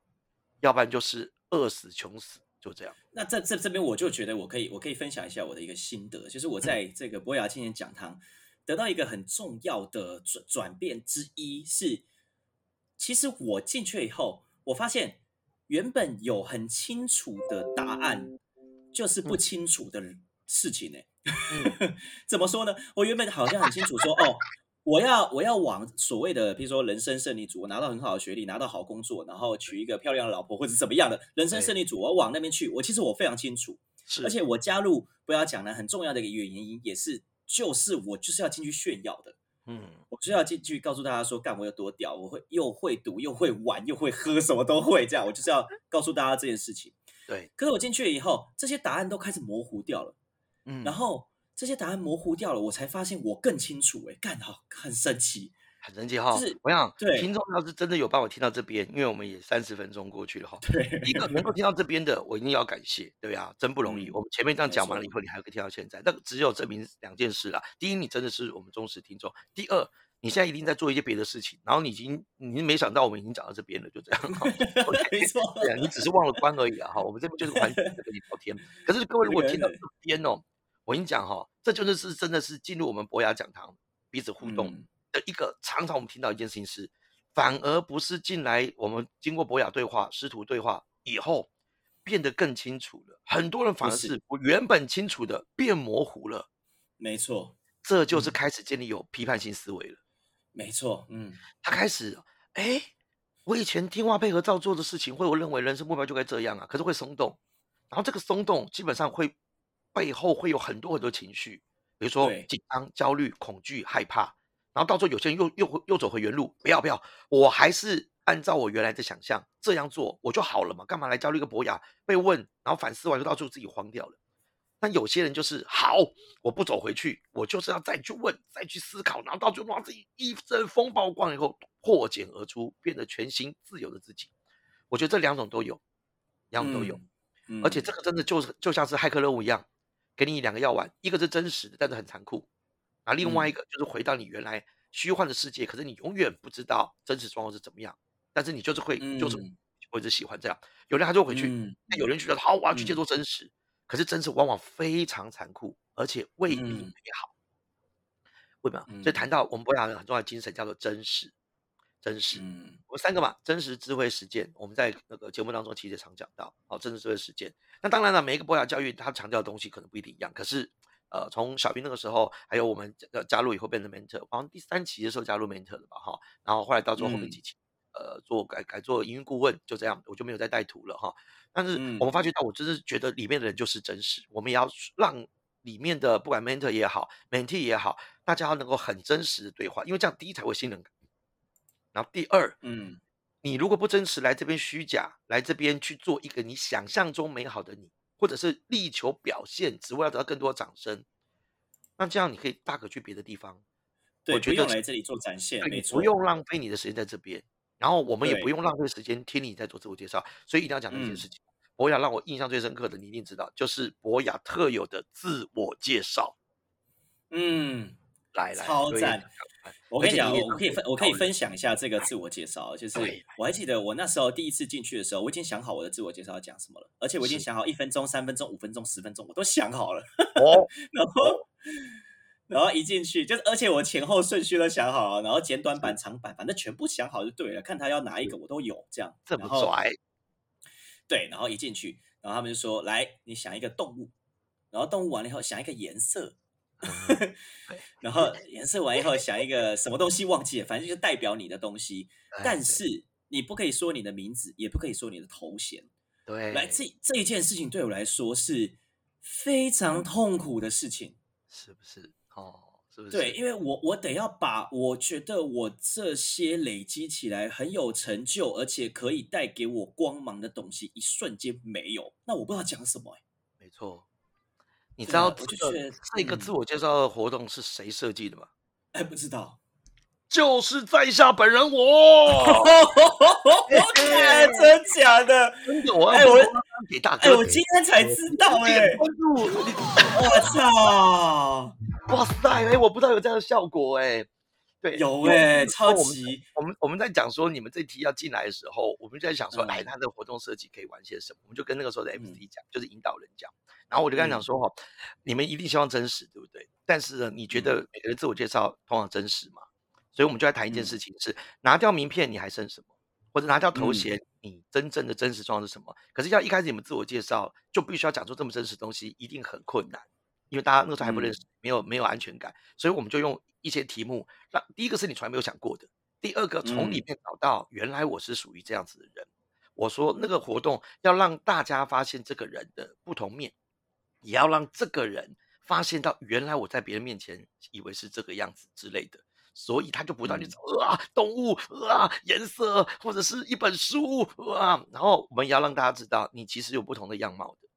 要不然就是饿死穷死。就这样。那在这这边，我就觉得我可以，我可以分享一下我的一个心得，就是我在这个博雅青年讲堂得到一个很重要的转转变之一，是其实我进去以后，我发现原本有很清楚的答案，就是不清楚的事情呢。怎么说呢？我原本好像很清楚说，哦。我要我要往所谓的，比如说人生胜利组，我拿到很好的学历，拿到好工作，然后娶一个漂亮的老婆，或者怎么样的人生胜利组，我往那边去。我其实我非常清楚，是，而且我加入不要讲呢，很重要的一个原因也是，就是我就是要进去炫耀的，嗯，我就要进去告诉大家说，干我有多屌，我会又会赌又会玩又会喝，什么都会，这样我就是要告诉大家这件事情。对，可是我进去了以后，这些答案都开始模糊掉了，嗯，然后。这些答案模糊掉了，我才发现我更清楚。哎，干好，很神奇，很神奇哈。就是我想，听众要是真的有办法听到这边，因为我们也三十分钟过去了哈。对，一个能够听到这边的，我一定要感谢，对啊，真不容易。我们前面这样讲完了以后，你还可以听到现在，那只有证明两件事啦。第一，你真的是我们忠实听众；第二，你现在一定在做一些别的事情，然后你已经，你没想到我们已经讲到这边了，就这样。没错，对啊，你只是忘了关而已啊。哈，我们这边就是环境跟你聊天。可是各位如果听到这边哦。我跟你讲哈，这就是是真的是进入我们博雅讲堂彼此互动的一个常常我们听到一件事情是，反而不是进来我们经过博雅对话师徒对话以后变得更清楚了，很多人反而是我原本清楚的变模糊了。没错，这就是开始建立有批判性思维了。没错，嗯，他开始哎，我以前听话配合照做的事情，会我认为人生目标就该这样啊，可是会松动，然后这个松动基本上会。背后会有很多很多情绪，比如说紧张、焦虑、恐惧、害怕，然后到最后有些人又又又走回原路，不要不要，我还是按照我原来的想象这样做，我就好了嘛，干嘛来焦虑个博雅？被问，然后反思完就到最后自己慌掉了。那有些人就是好，我不走回去，我就是要再去问、再去思考，然后到最后自己一阵风暴光以后破茧而出，变得全新自由的自己。我觉得这两种都有，两种都有，而且这个真的就是就像是骇客任务一样。给你两个药丸，一个是真实的，但是很残酷；啊，另外一个就是回到你原来虚幻的世界，可是你永远不知道真实状况是怎么样。但是你就是会，就是我一直喜欢这样。有人他就回去，那有人觉得好，我要去接受真实。可是真实往往非常残酷，而且未必美好。为什么？所以谈到我们博雅人很重要的精神叫做真实。真实，嗯我们三个嘛，真实、智慧、实践。我们在那个节目当中其实也常讲到，哦，真实、智慧、实践。那当然了，每一个博雅教育它强调的东西可能不一定一样。可是，呃，从小兵那个时候，还有我们呃加入以后变成 mentor，好像第三期的时候加入 mentor 的吧，哈。然后后来到最后后面几期，呃，做改改做营运顾问，就这样，我就没有再带图了，哈。但是我们发觉到，我就是觉得里面的人就是真实，我们也要让里面的不管 mentor 也好，mentee 也好，大家要能够很真实的对话，因为这样第一才会信任感。然后第二，嗯，你如果不真实来这边虚假，来这边去做一个你想象中美好的你，或者是力求表现，只为了得到更多掌声，那这样你可以大可去别的地方。对，不用来这里做展现，没错，不用浪费你的时间在这边。然后我们也不用浪费时间听你在做自我介绍。所以一定要讲这件事情。博雅让我印象最深刻的，你一定知道，就是博雅特有的自我介绍。嗯，来来，超赞。我跟你讲，我可以分，我可以分享一下这个自我介绍。就是我还记得我那时候第一次进去的时候，我已经想好我的自我介绍要讲什么了，而且我已经想好一分钟、三分钟、五分钟、十分钟，我都想好了。哦，然后然后一进去，就是而且我前后顺序都想好了，然后简短版、长版，反正全部想好就对了。看他要哪一个，我都有这样。这么拽？对，然后一进去，然后他们就说：“来，你想一个动物，然后动物完了以后想一个颜色。” 然后颜色完以后，想一个什么东西忘记了，反正就是代表你的东西。但是你不可以说你的名字，也不可以说你的头衔。对，来，这这一件事情对我来说是非常痛苦的事情。是不是？哦，是不是？对，因为我我得要把我觉得我这些累积起来很有成就，而且可以带给我光芒的东西，一瞬间没有，那我不知道讲什么、欸。没错。你知道这个这个嗯自我介绍的活动是谁设计的吗？哎，不知道。就是在下本人我。看真假的？真的，我哎我给大哥。哎，我今天才知道哎、我操，哇塞！哎，我不知道有这样的效果哎。对，有哎、超级我们我们在讲说你们这题要进来的时候，我们就在想说，嗯哎，他的活动设计可以玩些什么？我们就跟那个时候的嗯 MC 讲，就是引导人讲。然后我就跟他讲说，哈，你们一定希望真实，对不对？但是呢，你觉得每个人自我介绍通常真实吗？所以我们就在谈一件嗯事情是，拿掉名片你还剩什么？或者拿掉头嗯衔，你真正的真实状况是什么？可是要一开始你们自我介绍就必须要讲出这么真实的东西，一定很困难，因为大家那时候还不认嗯识，没有没有安全感，所以我们就用一些题目，让第一个是你从来没有想过的，第二个从里嗯面找到原来我是属于这样子的人。我说那个活动要让大家发现这个人的不同面，也要让这个人发现到原来我在别人面前以为是这个样子之类的。所以他就不断去嗯找啊动物啊颜色，或者是一本书啊，然后我们也要让大家知道，你其实有不同的样貌的，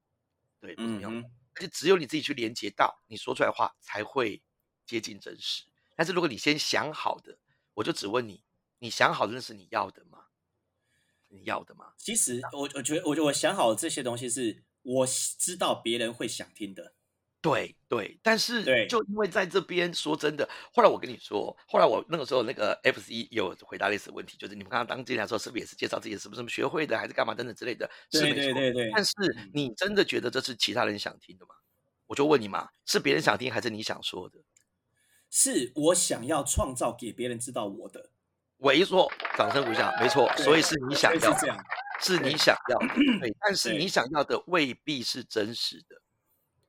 对，不同嗯样貌，哼，而且只有你自己去连接到，你说出来的话才会接近真实。但是如果你先想好的，我就只问你，你想好的那是你要的吗？你要的吗？其实我我觉得我我想好这些东西是我知道别人会想听的。对对，但是对就因为在这边说真的，后来我跟你说，后来我那个时候那个 FC 有回答类似的问题，就是你们刚刚当进来的时候，是不是也是介绍自己是不是什么学会的，还是干嘛等等之类的？是对没错。对对对，但是嗯你真的觉得这是其他人想听的吗？我就问你嘛，是别人想听还是你想说的？是我想要创造给别人知道我的，猥琐，掌声鼓下，没错，所以是你想要是这，样。是你想要的，对，但是你想要的未必是真实的。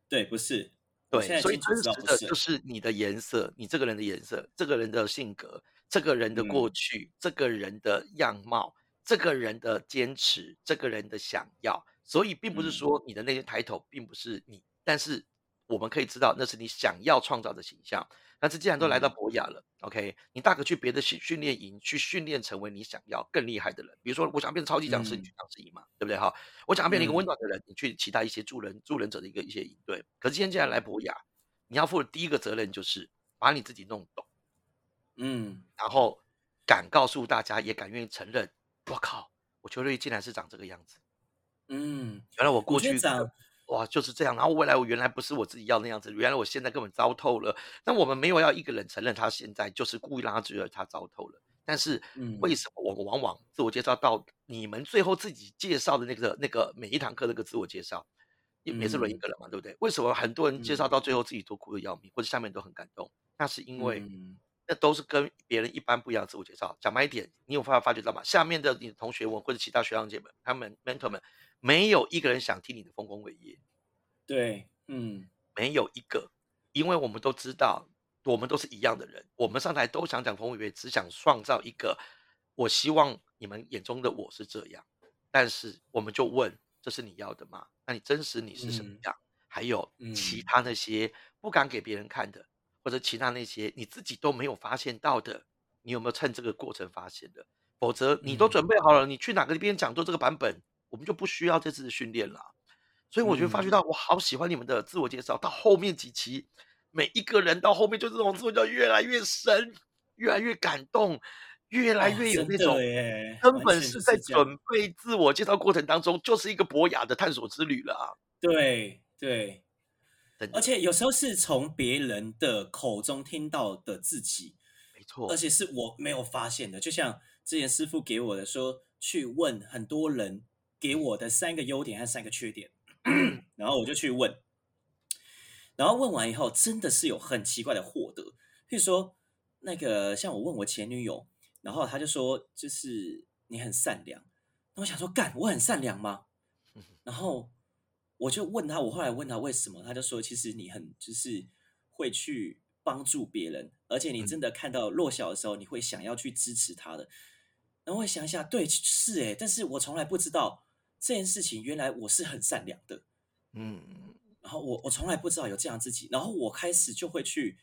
对，不是。对，所以真实的就是你的颜色，你这个人的颜色，这个人的性格，这个人的过嗯去，这个人的样貌，这个人的坚持，这个人的想要。所以并不是嗯说你的那些抬头并不是你，但是我们可以知道那是你想要创造的形象。但是既然都来到嗯博雅了，OK，你大可去别的训训练营去训练成为你想要更厉害的人。比如说，我想要变成超级讲师，你嗯去讲师营嘛，对不对哈？我想要变成一个温嗯暖的人，你去其他一些助人助人者的一个一些营队。可是今天既然来博雅，你要负的第一个责任就是把你自己弄懂，嗯，然后敢告诉大家，也敢愿意承认，我靠，我邱瑞竟然是长这个样子。嗯，原来我我过去哇就是这样，然后未来我原来不是我自己要那样子，原来我现在根本糟透了。那我们没有要一个人承认他现在就是故意让他觉得他糟透了。但是嗯为什么我们往往自我介绍到你们最后自己介绍的那个那个每一堂课那个自我介绍，也每次轮一嗯个人嘛，对不对？为什么很多人介绍嗯到最后自己都哭得要命，或者下面都很感动？那是因为嗯那都是跟别人一般不一样的自我介绍。讲白一点，你有发发觉到吗？下面的你的同学们或者其他学长姐们，他们 mentor 们，没有一个人想听你的丰功伟业，对，嗯没有一个，因为我们都知道，我们都是一样的人，我们上台都想讲丰功伟业，只想创造一个，我希望你们眼中的我是这样，但是我们就问，这是你要的吗？那你真实你是什么嗯样？还有其嗯他那些不敢给别人看的，或者其他那些你自己都没有发现到的，你有没有趁这个过程发现的？否则你都嗯准备好了，你去哪个边讲座这个版本，我们就不需要这次的训练了。所以我觉得发觉嗯到，我好喜欢你们的自我介绍，到后面几期，每一个人到后面就这种自我介绍越来越深，越来越感动，越来哦越有真那种的耶根本是在准备自我介绍过程当中，就是一个博雅的探索之旅了啊！对对，而且有时候是从别人的口中听到的自己，没错而，且是我没有发现的。就像之前师傅给我的说，去问很多人给我的三个优点和三个缺点，然后我就去问，然后问完以后，真的是有很奇怪的获得。譬如说，那个像我问我前女友，然后她就说，就是你很善良。那我想说，干，我很善良吗？然后我就问他，我后来问他为什么，他就说，其实你很就是会去帮助别人，而且你真的看到弱小的时候，你会想要去支持他的。然后我想一下，对，是诶，但是我从来不知道这件事情，原来我是很善良的，嗯，然后我我从来不知道有这样自己，然后我开始就会去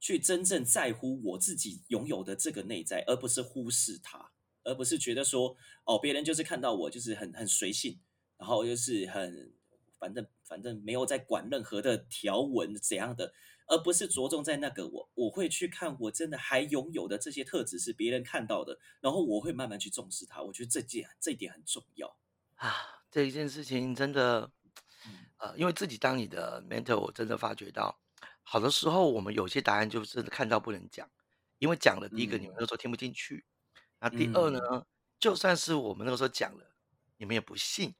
去真正在乎我自己拥有的这个内在，而不是忽视它，而不是觉得说，哦，别人就是看到我就是很很随性，然后就是很反正反正没有在管任何的条文怎样的。而不是着重在那个我，我会去看我真的还拥有的这些特质是别人看到的，然后我会慢慢去重视它。我觉得这件这一点很重要啊，这一件事情真的，呃，因为自己当你的 mentor，我真的发觉到，好的时候我们有些答案就是看到不能讲，因为讲了第一个你们那时候听不进去，那第二呢，就算是我们那个时候讲了，你们也不信，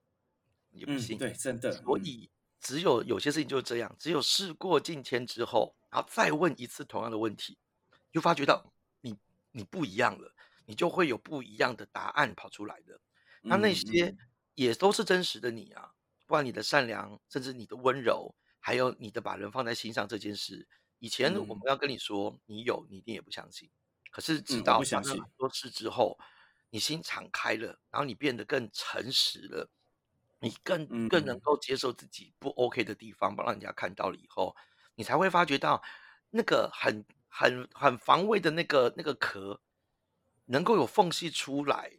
也不信，对，真。的，所以。只有有些事情就是这样，只有事过境迁之后，然后再问一次同样的问题，就发觉到你你不一样了，你就会有不一样的答案跑出来的。那那些也都是真实的你啊，不管你的善良，甚至你的温柔，还有你的把人放在心上这件事，以前我们要跟你说你有，你一定也不相信。可是直到发生很多事之后，你心敞开了，然后你变得更诚实了。你更更能够接受自己不 OK 的地方，不让人家看到了以后，你才会发觉到那个很很很防卫的那个那个壳能够有缝隙出来。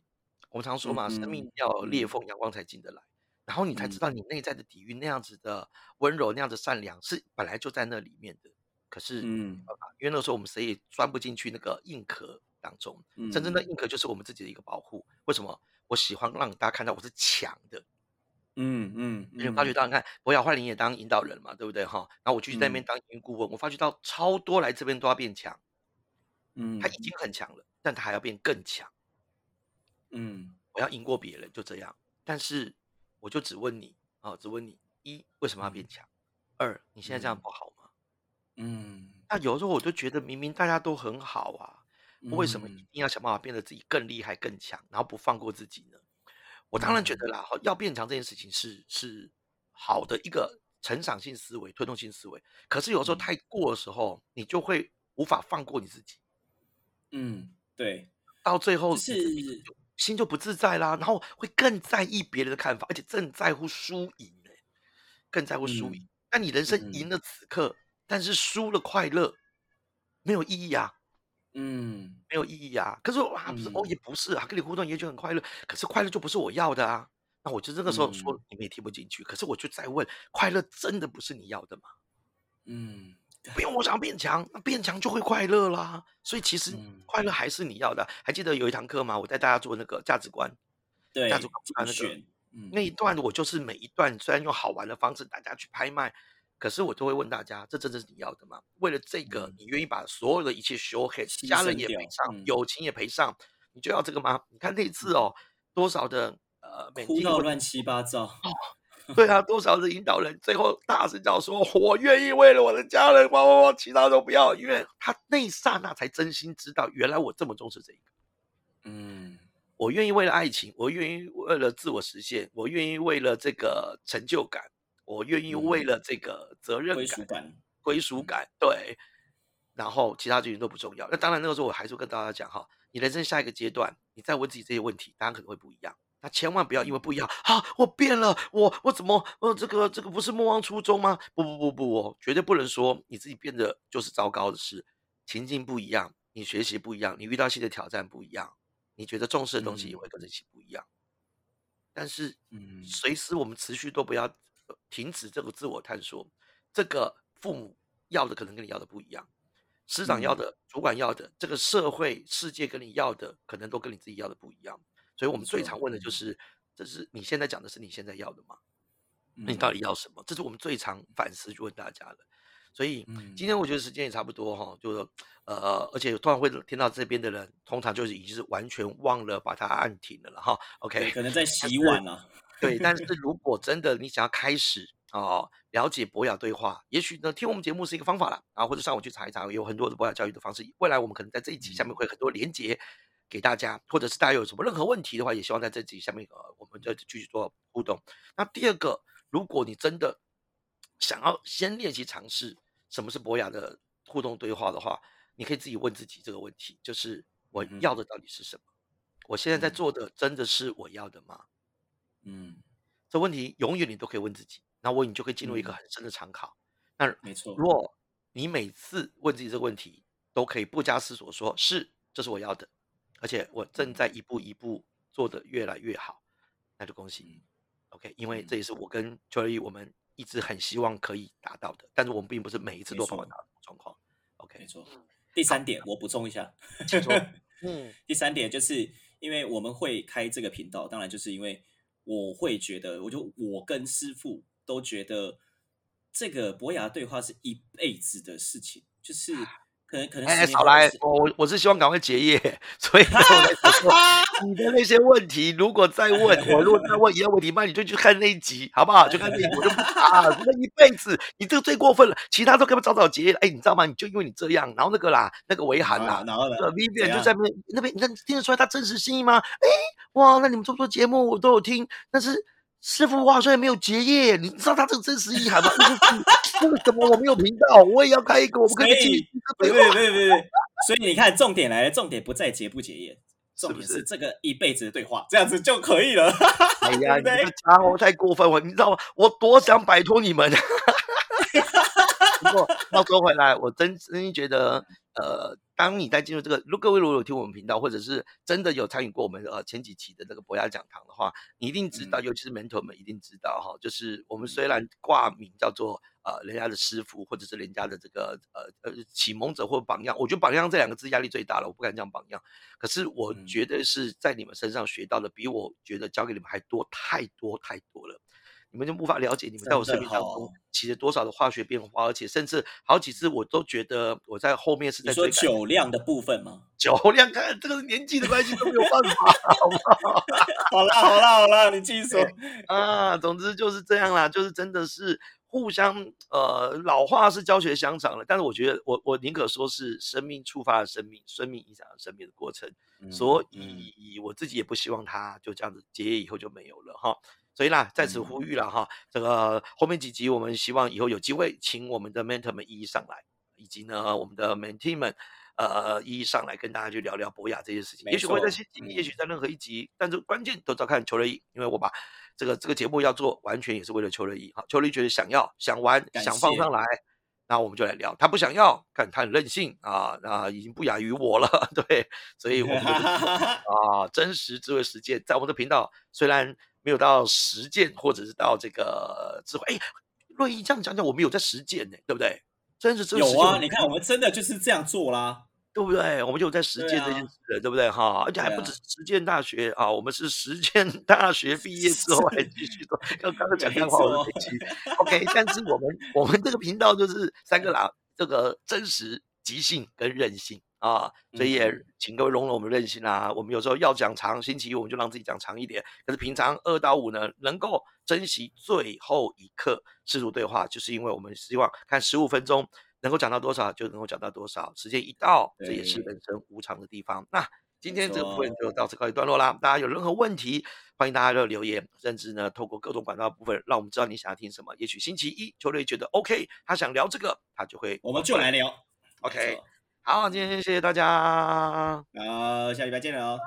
我们常说嘛，生命要裂缝，阳光才进得来。然后你才知道你内在的底蕴那样子的温柔，那样子善良是本来就在那里面的。可是，嗯，因为那时候我们谁也钻不进去那个硬壳当中。真正的硬壳就是我们自己的一个保护。为什么？我喜欢让大家看到我是强的。嗯嗯，而且发觉到，你看博雅焕林也当引导人嘛，对不对哈？然后我继续在那边当营运顾问，我发觉到超多来这边都要变强，嗯，他已经很强了，但他还要变更强，嗯，我要赢过别人，就这样。但是我就只问你啊，只问你一为什么要变强？二你现在这样不好吗？嗯，那有的时候我就觉得明明大家都很好啊，为什么一定要想办法变得自己更厉害、更强，然后不放过自己呢？我当然觉得啦，要变强这件事情是是好的一个成长性思维、推动性思维。可是有时候太过的时候，你就会无法放过你自己。嗯，对，到最后是心就不自在啦，然后会更在意别人的看法，而且更在乎输赢更在乎输赢。那你人生赢了此刻，但是输了快乐，没有意义啊。嗯，没有意义啊。可是啊，不是哦，也不是啊，跟你互动也许很快乐，可是快乐就不是我要的啊。那我就这个时候说，你们也听不进去。可是我就在问，快乐真的不是你要的吗？嗯，不用我想要变强，那变强就会快乐啦。所以其实快乐还是你要的。还记得有一堂课吗？我带大家做那个价值观，对，价值观那个那一段，我就是每一段虽然用好玩的方式，大家去拍卖。可是我都会问大家，这真的是你要的吗？为了这个，你愿意把所有的一切 show head，家人也赔上，友情也赔上，你就要这个吗？你看那次哦，多少的呃，哭到乱七八糟。对啊，多少的引导人最后大声叫说：“我愿意为了我的家人，哇哇哇，其他都不要。”因为他那一刹那才真心知道，原来我这么重视这一个。嗯，我愿意为了爱情，我愿意为了自我实现，我愿意为了这个成就感。我愿意为了这个责任归属感、归属感，对，然后其他事情都不重要。那当然，那个时候我还是跟大家讲哈，你人生下一个阶段，你再问自己这些问题，答案可能会不一样。那千万不要因为不一样啊，我变了，我我怎么呃这个这个不是莫忘初衷吗？不不不不哦，绝对不能说你自己变得就是糟糕的事。情境不一样，你学习不一样，你遇到新的挑战不一样，你觉得重视的东西也会跟着一起不一样。但是，嗯，随时我们持续都不要。停止这个自我探索，这个父母要的可能跟你要的不一样，师长要的、主管要的，这个社会世界跟你要的可能都跟你自己要的不一样。所以我们最常问的就是：这是你现在讲的是你现在要的吗？你到底要什么？这是我们最常反思去问大家的。所以今天我觉得时间也差不多哈，就是呃，而且突然会听到这边的人，通常就是已经是完全忘了把它按停了了哈。OK，可能在洗碗啊。对，但是 如果真的你想要开始哦，了解博雅对话，也许呢听我们节目是一个方法了啊，或者上网去查一查，有很多的博雅教育的方式。未来我们可能在这一集下面会很多连接给大家，或者是大家有什么任何问题的话，也希望在这集下面呃，我们就继续做互动。那第二个，如果你真的想要先练习尝试什么是博雅的互动对话的话，你可以自己问自己这个问题，就是我要的到底是什么？我现在在嗯做的真的是我要的吗？嗯，这问题永远你都可以问自己，那我你就可以进入一个嗯很深的长考。那没错如，果你每次问自己这个问题，都可以不加思索说是这是我要的，而且我正在一步一步做得越来越好，那就恭喜你嗯。OK，因为嗯这也是我跟邱乐怡我们一直很希望可以达到的，但是我们并不是每一次都有办法达到状况。OK，没错。第三点，我补充一下，请说。嗯第三点就是因为我们会开这个频道，当然就是因为我会觉得，我就我跟师傅都觉得这个博雅对话是一辈子的事情，就是可能可能少来！我我是希望赶快结业，所以你的那些问题，如果再问我，如果再问一样问题，那你就去看那一集，好不好？就看那一集，我就不答了。那一辈子，你这个最过分了，其他都可不可以早早结业？哎，你知道吗？你就因为你这样，然后那个啦，那个维涵啦，然后呢这个 Vivian 就在那边那边，你看听得出来他真实心意吗？哎，哇，那你们做不做节目我都有听，但是师傅我好像也没有结业，你知道他这个真实意涵吗？就是为什么我没有频道？我也要开一个，我们可以继续不是对话。不是不是，所以你看，重点来了，重点不在结不结业，重点是这个一辈子的对话，这样子就可以了。哎呀，你对不对这家伙太过分了，你知道吗？我多想摆脱你们。不过话说回来，我真真心觉得，呃，当你在进入这个，如各位如果有听我们频道，或者是真的有参与过我们呃前几期的这个博雅讲堂的话，你一定知道，嗯尤其是 mentor 们一定知道哈，就是我们虽然挂名叫做呃人家的师傅，或者是人家的这个呃呃启蒙者或榜样，我觉得榜样这两个字压力最大了，我不敢讲榜样。可是我嗯觉得是在你们身上学到的，比我觉得教给你们还多太多太多了。你们就无法了解你们在我生命当中哦起了多少的化学变化，而且甚至好几次我都觉得我在后面是在说酒量的部分吗？酒量，看这个是年纪的关系都没有办法，好不好？好啦好啦好啦，你继续 说。啊，总之就是这样啦，就是真的是互相呃，老话是教学相长了，但是我觉得我我宁可说是生命触发了生命，生命影响了生命的过程，所嗯以我自己也不希望他就这样子结业以后就没有了哈。所以啦，在此嗯呼吁了哈，这个后面几集我们希望以后有机会请我们的 mentor 们一一上来，以及呢我们的 mentee 们。呃，一一上来跟大家去聊聊博雅这些事情，也许会在错新集，嗯也许在任何一集，但是关键都是要看邱乐意，因为我把这个这个节目要做，完全也是为了邱乐意。好，邱乐意觉得想要、想玩、想放上来，那我们就来聊。他不想要，看他很任性啊，那已经不亚于我了，对，所以我们 啊，真实智慧实践，在我们的频道虽然没有到实践，或者是到这个智慧，哎，瑞一这样讲讲，我们有在实践呢，对不对？真是真实有啊，你看我们真的就是这样做啦。对不对？我们就有在实践这件啊事了，对不对？哈，而且还不止实践大学啊，我们是实践大学毕业之后还继续做。刚刚刚讲没干话，我错是北齐 OK，但是我们我们这个频道就是三个啦，这个真实、即兴跟任性啊，所以也嗯请各位容忍我们任性啦。我们有时候要讲长，星期一我们就让自己讲长一点，可是平常二到五呢，能够珍惜最后一刻试图对话，就是因为我们希望看十五分钟。能够讲到多少就能够讲到多少，时间一到，这也是人生无常的地方。那今天这个部分就到此告一段落啦。大家有任何问题，欢迎大家就留言，甚至呢，透过各种管道部分，让我们知道你想要听什么。也许星期一邱瑞觉得 OK，他想聊这个，他就会我们就来聊。OK 好，今天谢谢大家。好，下礼拜见了哦。